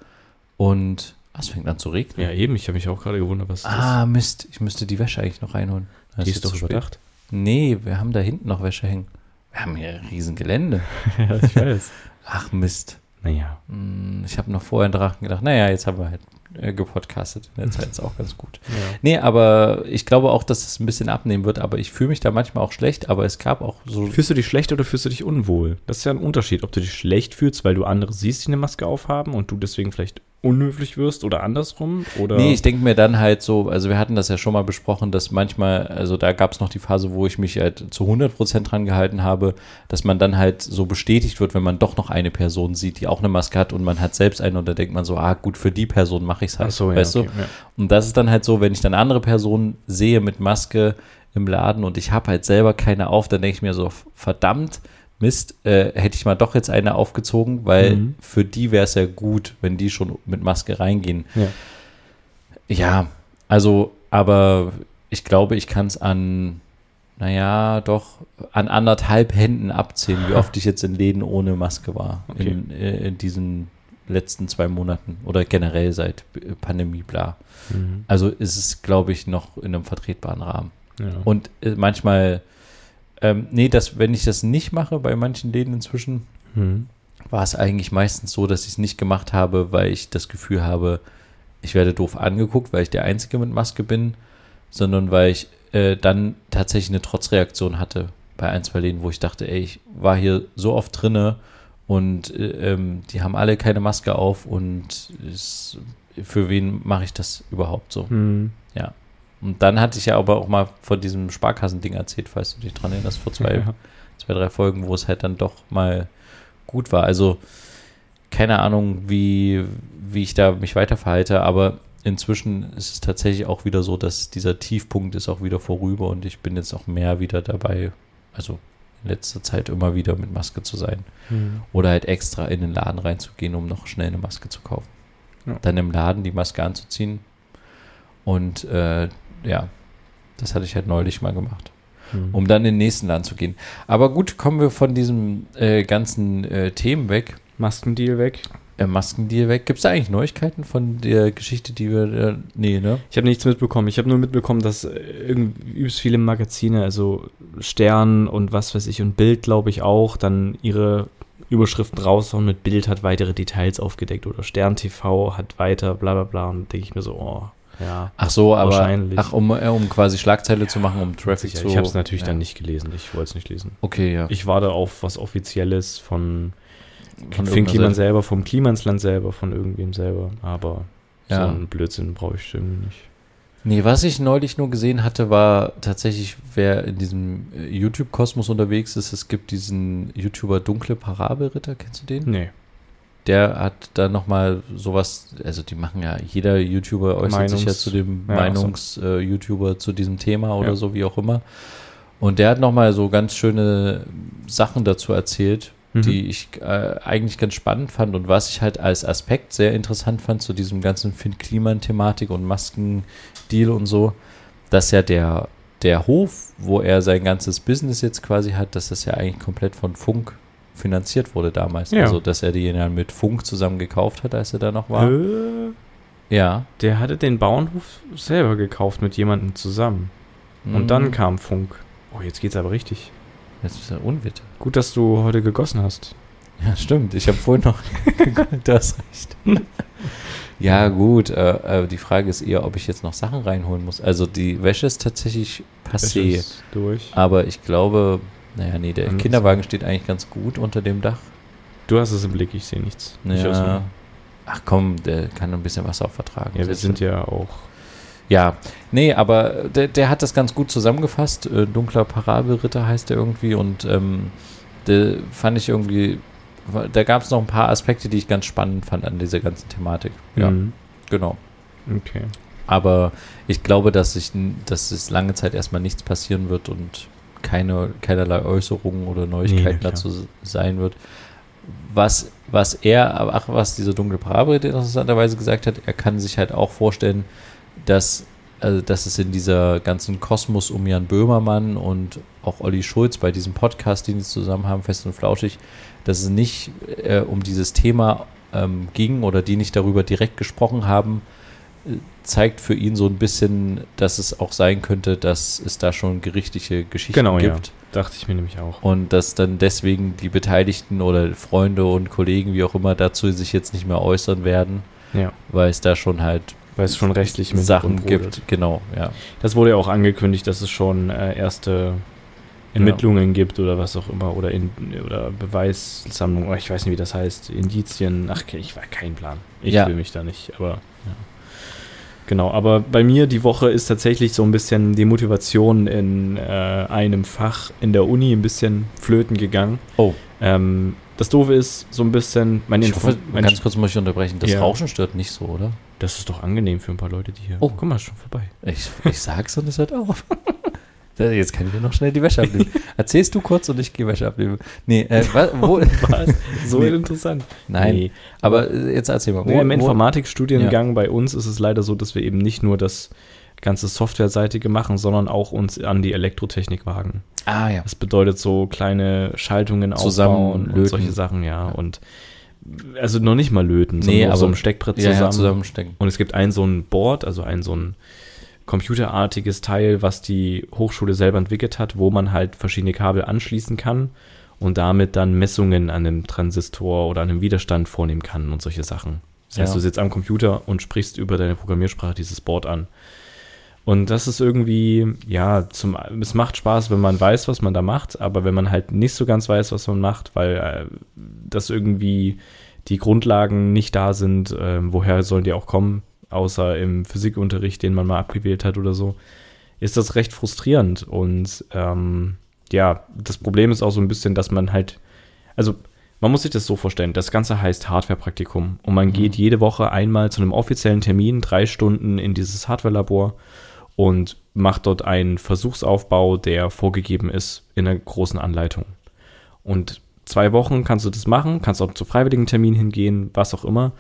Und ah, es fängt an zu regnen. Ja, eben. Ich habe mich auch gerade gewundert, was ah, Mist. Ich müsste die Wäsche eigentlich noch reinholen. das ist. Die ist jetzt doch überdacht. Nee, wir haben da hinten noch Wäsche hängen. Wir haben hier ein riesen Gelände. <laughs> ja, ich weiß. Ach Mist. naja. Hm, Ich habe noch vorher dran gedacht, naja, jetzt haben wir halt äh, gepodcastet. In der Zeit ist auch ganz gut. Ja. Nee, aber ich glaube auch, dass es ein bisschen abnehmen wird, aber ich fühle mich da manchmal auch schlecht, aber es gab auch so. Fühlst du dich schlecht oder fühlst du dich unwohl? Das ist ja ein Unterschied, ob du dich schlecht fühlst, weil du andere siehst, die eine Maske aufhaben und du deswegen vielleicht unhöflich wirst oder andersrum? Oder? Nee, ich denke mir dann halt so, also wir hatten das ja schon mal besprochen, dass manchmal, also da gab es noch die Phase, wo ich mich halt zu 100% dran gehalten habe, dass man dann halt so bestätigt wird, wenn man doch noch eine Person sieht, die auch eine Maske hat und man hat selbst eine und da denkt man so, ah gut, für die Person mache ich es halt, so, ja, weißt okay, du? ja. Und das ist dann halt so, wenn ich dann andere Personen sehe mit Maske im Laden und ich habe halt selber keine auf, dann denke ich mir so, verdammt, Mist, äh, hätte ich mal doch jetzt eine aufgezogen, weil Mhm. für die wäre es ja gut, wenn die schon mit Maske reingehen. Ja. Ja, also, aber ich glaube, ich kann es an, naja, doch an anderthalb Händen abzählen, wie oft ich jetzt in Läden ohne Maske war Okay. in, äh, in diesen letzten zwei Monaten oder generell seit Pandemie, bla. Mhm. Also ist es, glaube ich, noch in einem vertretbaren Rahmen. ja. Und äh, manchmal, ähm, nee, das, wenn ich das nicht mache, bei manchen Läden inzwischen, Mhm. war es eigentlich meistens so, dass ich es nicht gemacht habe, weil ich das Gefühl habe, ich werde doof angeguckt, weil ich der Einzige mit Maske bin, sondern weil ich äh, dann tatsächlich eine Trotzreaktion hatte bei ein, zwei Läden, wo ich dachte, ey, ich war hier so oft drinne und äh, ähm, die haben alle keine Maske auf und es, für wen mache ich das überhaupt so? Mhm. Und dann hatte ich ja aber auch mal von diesem Sparkassending erzählt, falls du dich dran erinnerst, vor zwei, Ja. zwei, drei Folgen, wo es halt dann doch mal gut war. Also keine Ahnung, wie, wie ich da mich weiter verhalte, aber inzwischen ist es tatsächlich auch wieder so, dass dieser Tiefpunkt ist auch wieder vorüber und ich bin jetzt auch mehr wieder dabei, also in letzter Zeit immer wieder mit Maske zu sein. Mhm. Oder halt extra in den Laden reinzugehen, um noch schnell eine Maske zu kaufen. Ja. Dann im Laden die Maske anzuziehen. Und äh, ja, das hatte ich halt neulich mal gemacht, Mhm. um dann in den nächsten Laden zu gehen. Aber gut, kommen wir von diesem äh, ganzen äh, Themen weg, Maskendeal weg. äh, Maskendeal weg. Gibt es da eigentlich Neuigkeiten von der Geschichte, die wir, äh, nee, ne? Ich habe nichts mitbekommen. Ich habe nur mitbekommen, dass äh, irgendwie übelst viele Magazine, also Stern und was weiß ich und Bild, glaube ich auch, dann ihre Überschriften raushauen mit Bild hat weitere Details aufgedeckt oder Stern TV hat weiter, bla bla bla. Und denke ich mir so, oh, ja. Ach so, aber, Wahrscheinlich. ach, um, äh, um quasi Schlagzeile zu machen, um Traffic Sicher. zu... Ich habe es natürlich ja. dann nicht gelesen. Ich wollte es nicht lesen. Okay, ja. Ich warte auf was Offizielles von, Von Finn irgendeiner Kliman Seite. selber, vom Klimansland selber, von irgendwem selber. Aber Ja. so einen Blödsinn brauche ich irgendwie nicht. Nee, was ich neulich nur gesehen hatte, war tatsächlich, wer in diesem äh, YouTube-Kosmos unterwegs ist, es gibt diesen YouTuber Dunkle Parabelritter, kennst du den? Nee. Der hat da nochmal sowas, also die machen ja, jeder YouTuber äußert sich ja Meinungs- zu dem ja, ach so. Meinungs-YouTuber zu diesem Thema oder Ja. so, wie auch immer. Und der hat nochmal so ganz schöne Sachen dazu erzählt, Mhm. die ich äh, eigentlich ganz spannend fand und was ich halt als Aspekt sehr interessant fand zu diesem ganzen Finn-Kliman-Thematik und Maskendeal und so, dass ja der, der Hof, wo er sein ganzes Business jetzt quasi hat, dass das ja eigentlich komplett von Funk finanziert wurde damals. Ja. Also, dass er die ja mit Funk zusammen gekauft hat, als er da noch war. Äh, Ja. Der hatte den Bauernhof selber gekauft mit jemandem zusammen. Und dann Mhm. kam Funk. Oh, jetzt geht's aber richtig. Jetzt ist er Unwitte. Gut, dass du heute gegossen hast. Ja, stimmt. Ich habe vorhin noch. <laughs> du hast recht. <laughs> ja, gut. Äh, äh, die Frage ist eher, ob ich jetzt noch Sachen reinholen muss. Also, die Wäsche ist tatsächlich Das passé. ist durch. Aber ich glaube, naja, nee, der Anders. Kinderwagen steht eigentlich ganz gut unter dem Dach. Du hast es im Blick, ich sehe nichts. Ja. Ach komm, der kann ein bisschen Wasser auch vertragen. ja, wir sind ja auch. Ja, nee, aber der, der hat das ganz gut zusammengefasst. Äh, Dunkler Parabelritter heißt er irgendwie und ähm, der fand ich irgendwie, da gab es noch ein paar Aspekte, die ich ganz spannend fand an dieser ganzen Thematik. Ja, Mhm. genau. Okay. Aber ich glaube, dass, ich, dass es lange Zeit erstmal nichts passieren wird und keine, keinerlei Äußerungen oder Neuigkeiten klar. dazu sein wird. Was, was er, aber ach, was dieser dunkle Parabelritter interessanterweise gesagt hat, er kann sich halt auch vorstellen, dass, also, dass es in dieser ganzen Kosmos um Jan Böhmermann und auch Olli Schulz bei diesem Podcast, den sie zusammen haben, Fest und Flauschig, dass es nicht äh, um dieses Thema ähm, ging oder die nicht darüber direkt gesprochen haben, zeigt für ihn so ein bisschen, dass es auch sein könnte, dass es da schon gerichtliche Geschichten Genau, ja. gibt. Dachte ich mir nämlich auch. Und dass dann deswegen die Beteiligten oder Freunde und Kollegen, wie auch immer, dazu sich jetzt nicht mehr äußern werden, Ja. weil es da schon halt Weil es schon rechtlich Sachen gibt. Genau, ja. Das wurde ja auch angekündigt, dass es schon äh, erste Ermittlungen gibt oder was auch immer oder, in, oder Beweissammlung, ich weiß nicht, wie das heißt, Indizien, ach, ich war kein Plan. Ich Ja. will mich da nicht, aber ja. Genau, aber bei mir die Woche ist tatsächlich so ein bisschen die Motivation in äh, einem Fach in der Uni ein bisschen flöten gegangen. Oh, Ähm, das Doofe ist so ein bisschen, mein ich Info hoffe, mein ganz kurz muss ich unterbrechen. Das Ja. Rauschen stört nicht so, oder? Das ist doch angenehm für ein paar Leute, die hier. Oh. guck mal, ist schon vorbei. Ich, ich sag's und es hört auf. Jetzt kann ich mir noch schnell die Wäsche abnehmen. <laughs> Erzählst du kurz und ich gehe Wäsche abnehmen. Nee, äh, <laughs> wo, Was? So <laughs> Nee. interessant. Nein, Nee. aber äh, jetzt erzähl mal. Nee, Im wo- Informatikstudiengang bei uns ist es leider so, dass wir eben nicht nur das ganze Softwareseitige machen, sondern auch uns an die Elektrotechnik wagen. Ah ja. Das bedeutet so kleine Schaltungen aufbauen und solche Sachen, ja. Und also noch nicht mal löten, Nee, sondern nur aber- so ein Steckbrett Ja, zusammen. ja, zusammenstecken. Und es gibt ein so ein Board, also ein so ein computerartiges Teil, was die Hochschule selber entwickelt hat, wo man halt verschiedene Kabel anschließen kann und damit dann Messungen an einem Transistor oder an einem Widerstand vornehmen kann und solche Sachen. Das heißt, Ja. du sitzt am Computer und sprichst über deine Programmiersprache dieses Board an. Und das ist irgendwie, ja, zum, es macht Spaß, wenn man weiß, was man da macht, aber wenn man halt nicht so ganz weiß, was man macht, weil äh, das irgendwie die Grundlagen nicht da sind, ähm, woher sollen die auch kommen, außer im Physikunterricht, den man mal abgewählt hat oder so, ist das recht frustrierend. Und ähm, ja, das Problem ist auch so ein bisschen, dass man halt, also man muss sich das so vorstellen, das Ganze heißt Hardware-Praktikum und man geht jede Woche einmal zu einem offiziellen Termin, drei Stunden in dieses Hardware-Labor und macht dort einen Versuchsaufbau, der vorgegeben ist in einer großen Anleitung. Und zwei Wochen kannst du das machen, kannst auch zu freiwilligen Termin hingehen, was auch immer.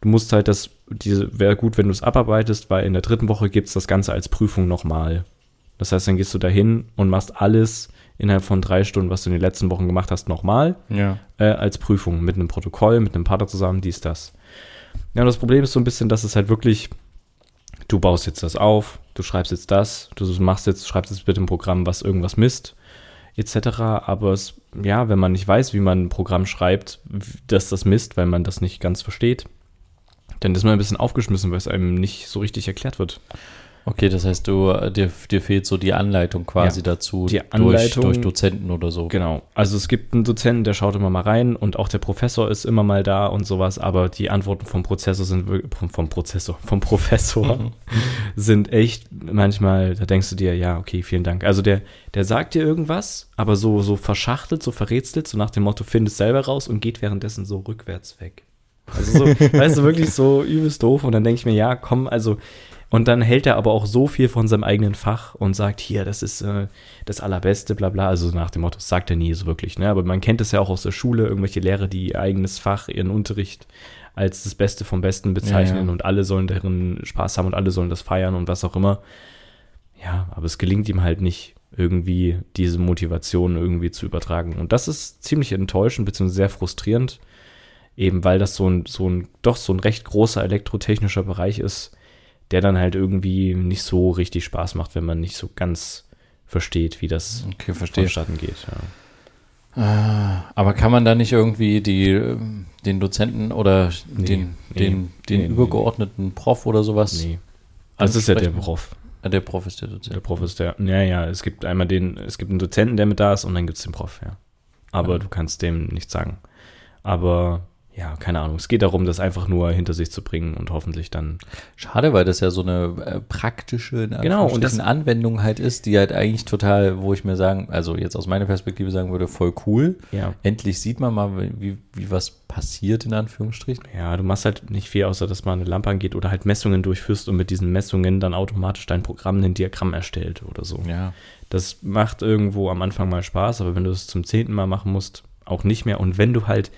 Du musst halt das, wäre gut, wenn du es abarbeitest, weil in der dritten Woche gibt es das Ganze als Prüfung nochmal. Das heißt, dann gehst du dahin und machst alles innerhalb von drei Stunden, was du in den letzten Wochen gemacht hast, nochmal Ja. äh, als Prüfung mit einem Protokoll, mit einem Partner zusammen, dies, das. Ja, und das Problem ist so ein bisschen, dass es halt wirklich, du baust jetzt das auf, du schreibst jetzt das, du machst jetzt, schreibst jetzt bitte ein Programm, was irgendwas misst, etc. Aber es, ja, wenn man nicht weiß, wie man ein Programm schreibt, dass das misst, weil man das nicht ganz versteht, dann ist man ein bisschen aufgeschmissen, weil es einem nicht so richtig erklärt wird. Okay, das heißt, du, äh, dir, dir fehlt so die Anleitung quasi Ja. dazu Die Anleitung- durch, durch Dozenten oder so. Genau. Also es gibt einen Dozenten, der schaut immer mal rein und auch der Professor ist immer mal da und sowas, aber die Antworten vom Prozessor sind vom, Prozessor, vom Professor <laughs> sind echt manchmal, da denkst du dir, ja, okay, vielen Dank. Also der, der sagt dir irgendwas, aber so, so verschachtelt, so verrätselt, so nach dem Motto, find es selber raus und geht währenddessen so rückwärts weg. Also so, weißt du, wirklich so übelst doof und dann denke ich mir, ja, komm, also und dann hält er aber auch so viel von seinem eigenen Fach und sagt, hier, das ist äh, das Allerbeste, bla bla. Also nach dem Motto, das sagt er nie so wirklich, ne? Aber man kennt es ja auch aus der Schule, irgendwelche Lehrer, die ihr eigenes Fach, ihren Unterricht als das Beste vom Besten bezeichnen Ja, ja. und alle sollen darin Spaß haben und alle sollen das feiern und was auch immer. Ja, aber es gelingt ihm halt nicht, irgendwie diese Motivation irgendwie zu übertragen. Und das ist ziemlich enttäuschend, beziehungsweise sehr frustrierend, eben weil das so ein, so ein, doch so ein recht großer elektrotechnischer Bereich ist, der dann halt irgendwie nicht so richtig Spaß macht, wenn man nicht so ganz versteht, wie das Okay, vonstatten geht. Ja. Aber kann man da nicht irgendwie die, den Dozenten oder Nee, den, nee, den, den nee, übergeordneten Prof oder sowas? Nee. Das ist ja der? Prof. Ah, der Prof ist der Dozent. Der Prof ist der. Ja, ja, es gibt einmal den, es gibt einen Dozenten, der mit da ist und dann gibt es den Prof, ja. Aber Ja. du kannst dem nichts sagen. Aber ja, keine Ahnung. Es geht darum, das einfach nur hinter sich zu bringen und hoffentlich dann. Schade, weil das ja so eine äh, praktische in Genau, und das- Anwendung halt ist, die halt eigentlich total, wo ich mir sagen, also jetzt aus meiner Perspektive sagen würde, voll cool. Ja. Endlich sieht man mal, wie, wie was passiert in Anführungsstrichen. Ja, du machst halt nicht viel, außer dass mal eine Lampe angeht oder halt Messungen durchführst und mit diesen Messungen dann automatisch dein Programm ein Diagramm erstellt oder so. Ja. Das macht irgendwo am Anfang mal Spaß, aber wenn du es zum zehnten Mal machen musst, auch nicht mehr. Und wenn du halt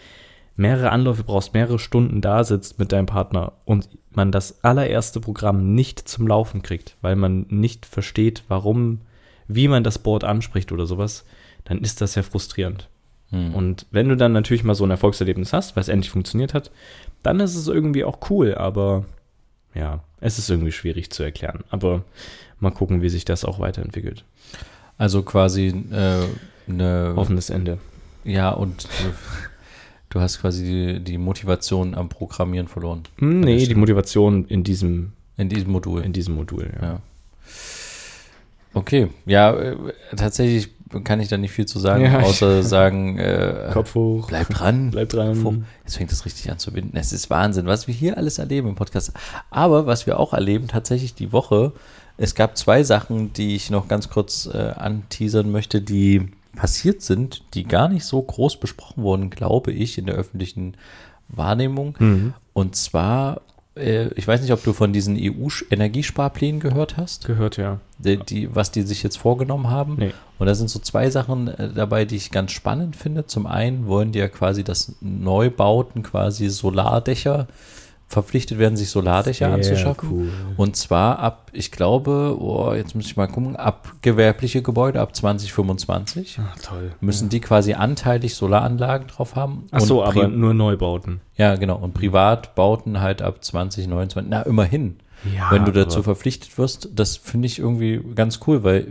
mehrere Anläufe brauchst, mehrere Stunden da sitzt mit deinem Partner und man das allererste Programm nicht zum Laufen kriegt, weil man nicht versteht, warum, wie man das Board anspricht oder sowas, dann ist das ja frustrierend. Hm. Und wenn du dann natürlich mal so ein Erfolgserlebnis hast, weil es endlich funktioniert hat, dann ist es irgendwie auch cool, aber ja, es ist irgendwie schwierig zu erklären. Aber mal gucken, wie sich das auch weiterentwickelt. Also quasi äh, eine. Offenes Ende. Ja, und du, hast quasi die, die Motivation am Programmieren verloren. Hm, Nee, die. Motivation in diesem, In diesem Modul. in diesem Modul. Ja. Ja. Okay, ja, äh, tatsächlich kann ich da nicht viel zu sagen, Ja. außer sagen, äh, Kopf hoch. bleib dran. Bleib dran. Jetzt fängt es richtig an zu binden. Es ist Wahnsinn, was wir hier alles erleben im Podcast. Aber was wir auch erleben, tatsächlich die Woche, es gab zwei Sachen, die ich noch ganz kurz äh, anteasern möchte, die passiert sind, die gar nicht so groß besprochen wurden, glaube ich, in der öffentlichen Wahrnehmung. Mhm. Und zwar, äh, ich weiß nicht, ob du von diesen EU-Energiesparplänen gehört hast, Gehört ja. die, die, was die sich jetzt vorgenommen haben. Nee. Und da sind so zwei Sachen äh, dabei, die ich ganz spannend finde. Zum einen wollen die ja quasi, dass Neubauten quasi Solardächer verpflichtet werden, sich Solardächer Sehr anzuschaffen. cool. Und zwar ab, ich glaube, oh, jetzt muss ich mal gucken, ab gewerbliche Gebäude ab 2025 Ach, toll. müssen die quasi anteilig Solaranlagen drauf haben. Ach so, Und aber nur Neubauten. ja, genau. Und Privatbauten halt ab 2029. Na, immerhin. Ja, wenn du dazu verpflichtet wirst, das finde ich irgendwie ganz cool, weil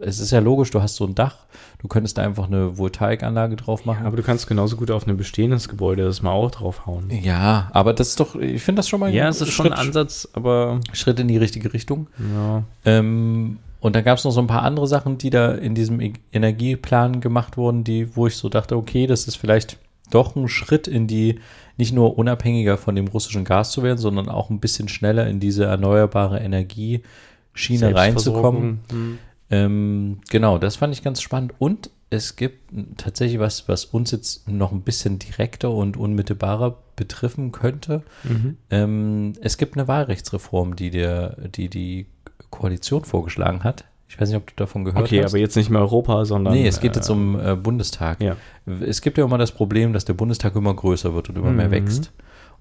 es ist ja logisch, du hast so ein Dach, du könntest da einfach eine Voltaikanlage drauf Ja, machen. aber du kannst genauso gut auf ein bestehendes Gebäude das mal auch draufhauen. Ja, aber das ist doch, ich finde das schon mal Ja, es ist schon Schritt, ein Ansatz, aber Schritt in die richtige Richtung. ja. Ähm, und dann gab es noch so ein paar andere Sachen, die da in diesem E- Energieplan gemacht wurden, die, wo ich so dachte, okay, das ist vielleicht doch ein Schritt in die, nicht nur unabhängiger von dem russischen Gas zu werden, sondern auch ein bisschen schneller in diese erneuerbare Energieschiene reinzukommen. Hm. Ähm, genau, das fand ich ganz spannend. Und es gibt tatsächlich was, was uns jetzt noch ein bisschen direkter und unmittelbarer betreffen könnte. Mhm. Ähm, es gibt eine Wahlrechtsreform, die der, die die Koalition vorgeschlagen hat. Ich weiß nicht, ob du davon gehört Okay, hast. aber jetzt nicht mehr Europa, sondern. nee, es geht jetzt äh, um äh, Bundestag. Ja. Es gibt ja immer das Problem, dass der Bundestag immer größer wird und immer mehr Mhm. wächst.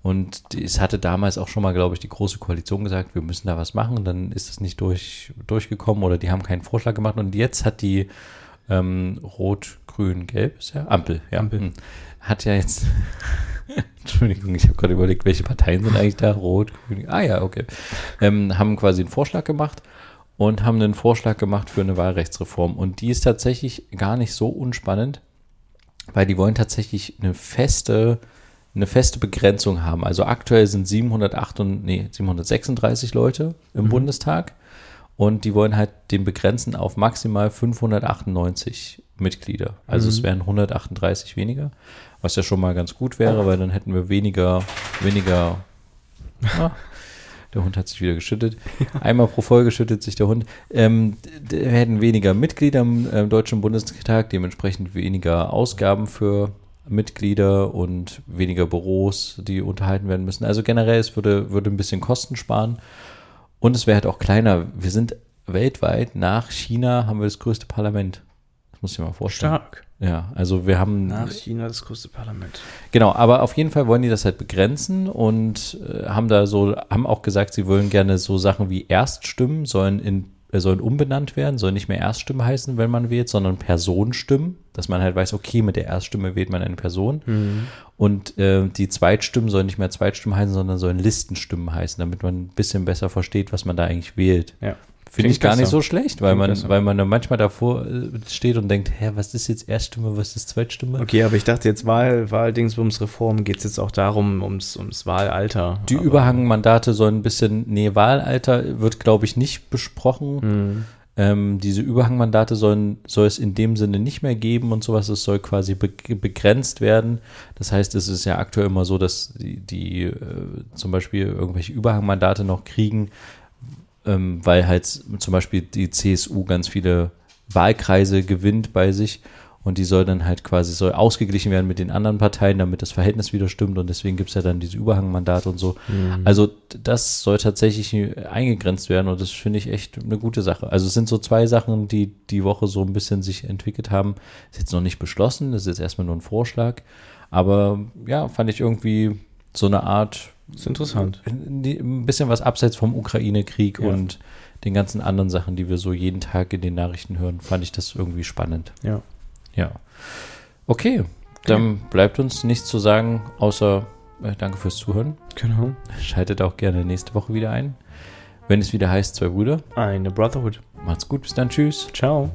Und es hatte damals auch schon mal, glaube ich, die Große Koalition gesagt, wir müssen da was machen. Dann ist es nicht durch, durchgekommen oder die haben keinen Vorschlag gemacht. Und jetzt hat die ähm, Rot, Grün, Gelb, ist ja Ampel, ja, Ampel. hm, hat ja jetzt, <laughs> Entschuldigung, ich habe gerade überlegt, welche Parteien sind eigentlich da? Rot, Grün, ah ja, okay. Ähm, haben quasi einen Vorschlag gemacht und haben einen Vorschlag gemacht für eine Wahlrechtsreform. Und die ist tatsächlich gar nicht so unspannend, weil die wollen tatsächlich eine feste, eine feste Begrenzung haben. Also aktuell sind 708 und, nee, 736 Leute im Mhm. Bundestag und die wollen halt den begrenzen auf maximal 598 Mitglieder. Also Mhm. es wären 138 weniger, was ja schon mal ganz gut wäre, weil dann hätten wir weniger, weniger, <laughs> ah, der Hund hat sich wieder geschüttet. <laughs> Einmal pro Folge schüttet sich der Hund. Ähm, wir hätten weniger Mitglieder im äh, Deutschen Bundestag, dementsprechend weniger Ausgaben für Mitglieder und weniger Büros, die unterhalten werden müssen. Also generell, es würde, würde ein bisschen Kosten sparen. Und es wäre halt auch kleiner. Wir sind weltweit nach China haben wir das größte Parlament. Das muss ich mir mal vorstellen. Stark. Ja, also wir haben Nach China das größte Parlament. Genau, aber auf jeden Fall wollen die das halt begrenzen und äh, haben da so, haben auch gesagt, sie wollen gerne so Sachen wie Erststimmen sollen in äh, sollen umbenannt werden, sollen nicht mehr Erststimme heißen, wenn man wählt, sondern Personenstimmen, dass man halt weiß, okay, mit der Erststimme wählt man eine Person. Und äh, die Zweitstimmen sollen nicht mehr Zweitstimmen heißen, sondern sollen Listenstimmen heißen, damit man ein bisschen besser versteht, was man da eigentlich wählt. Ja. Finde ich gar nicht besser. so schlecht, weil Klingt man, besser. weil man dann manchmal davor äh, steht und denkt, hä, was ist jetzt Erststimme, was ist Zweitstimme? Okay, aber ich dachte jetzt Wahl, Wahldingsbums-Reform geht es jetzt auch darum, ums, ums Wahlalter. Die aber, Überhangmandate sollen ein bisschen, nee, Wahlalter wird, glaube ich, nicht besprochen. Hm. Ähm, diese Überhangmandate sollen, soll es in dem Sinne nicht mehr geben und sowas. Es soll quasi be begrenzt werden. Das heißt, es ist ja aktuell immer so, dass die, die äh, zum Beispiel irgendwelche Überhangmandate noch kriegen, ähm, weil halt zum Beispiel die CSU ganz viele Wahlkreise gewinnt bei sich und die soll dann halt quasi soll ausgeglichen werden mit den anderen Parteien, damit das Verhältnis wieder stimmt und deswegen gibt es ja dann diese Überhangmandate und so. Also das soll tatsächlich eingegrenzt werden und das finde ich echt eine gute Sache. Also es sind so zwei Sachen, die die Woche so ein bisschen sich entwickelt haben. Ist jetzt noch nicht beschlossen, das ist jetzt erstmal nur ein Vorschlag, aber ja, fand ich irgendwie so eine Art Das ist interessant. ein bisschen was abseits vom Ukraine-Krieg Ja. und den ganzen anderen Sachen, die wir so jeden Tag in den Nachrichten hören, fand ich das irgendwie spannend. Ja. Ja. Okay, dann bleibt uns nichts zu sagen, außer äh, danke fürs Zuhören. Genau. Schaltet auch gerne nächste Woche wieder ein. Wenn es wieder heißt, zwei Brüder. Eine Brotherhood. Macht's gut, bis dann, tschüss. Ciao.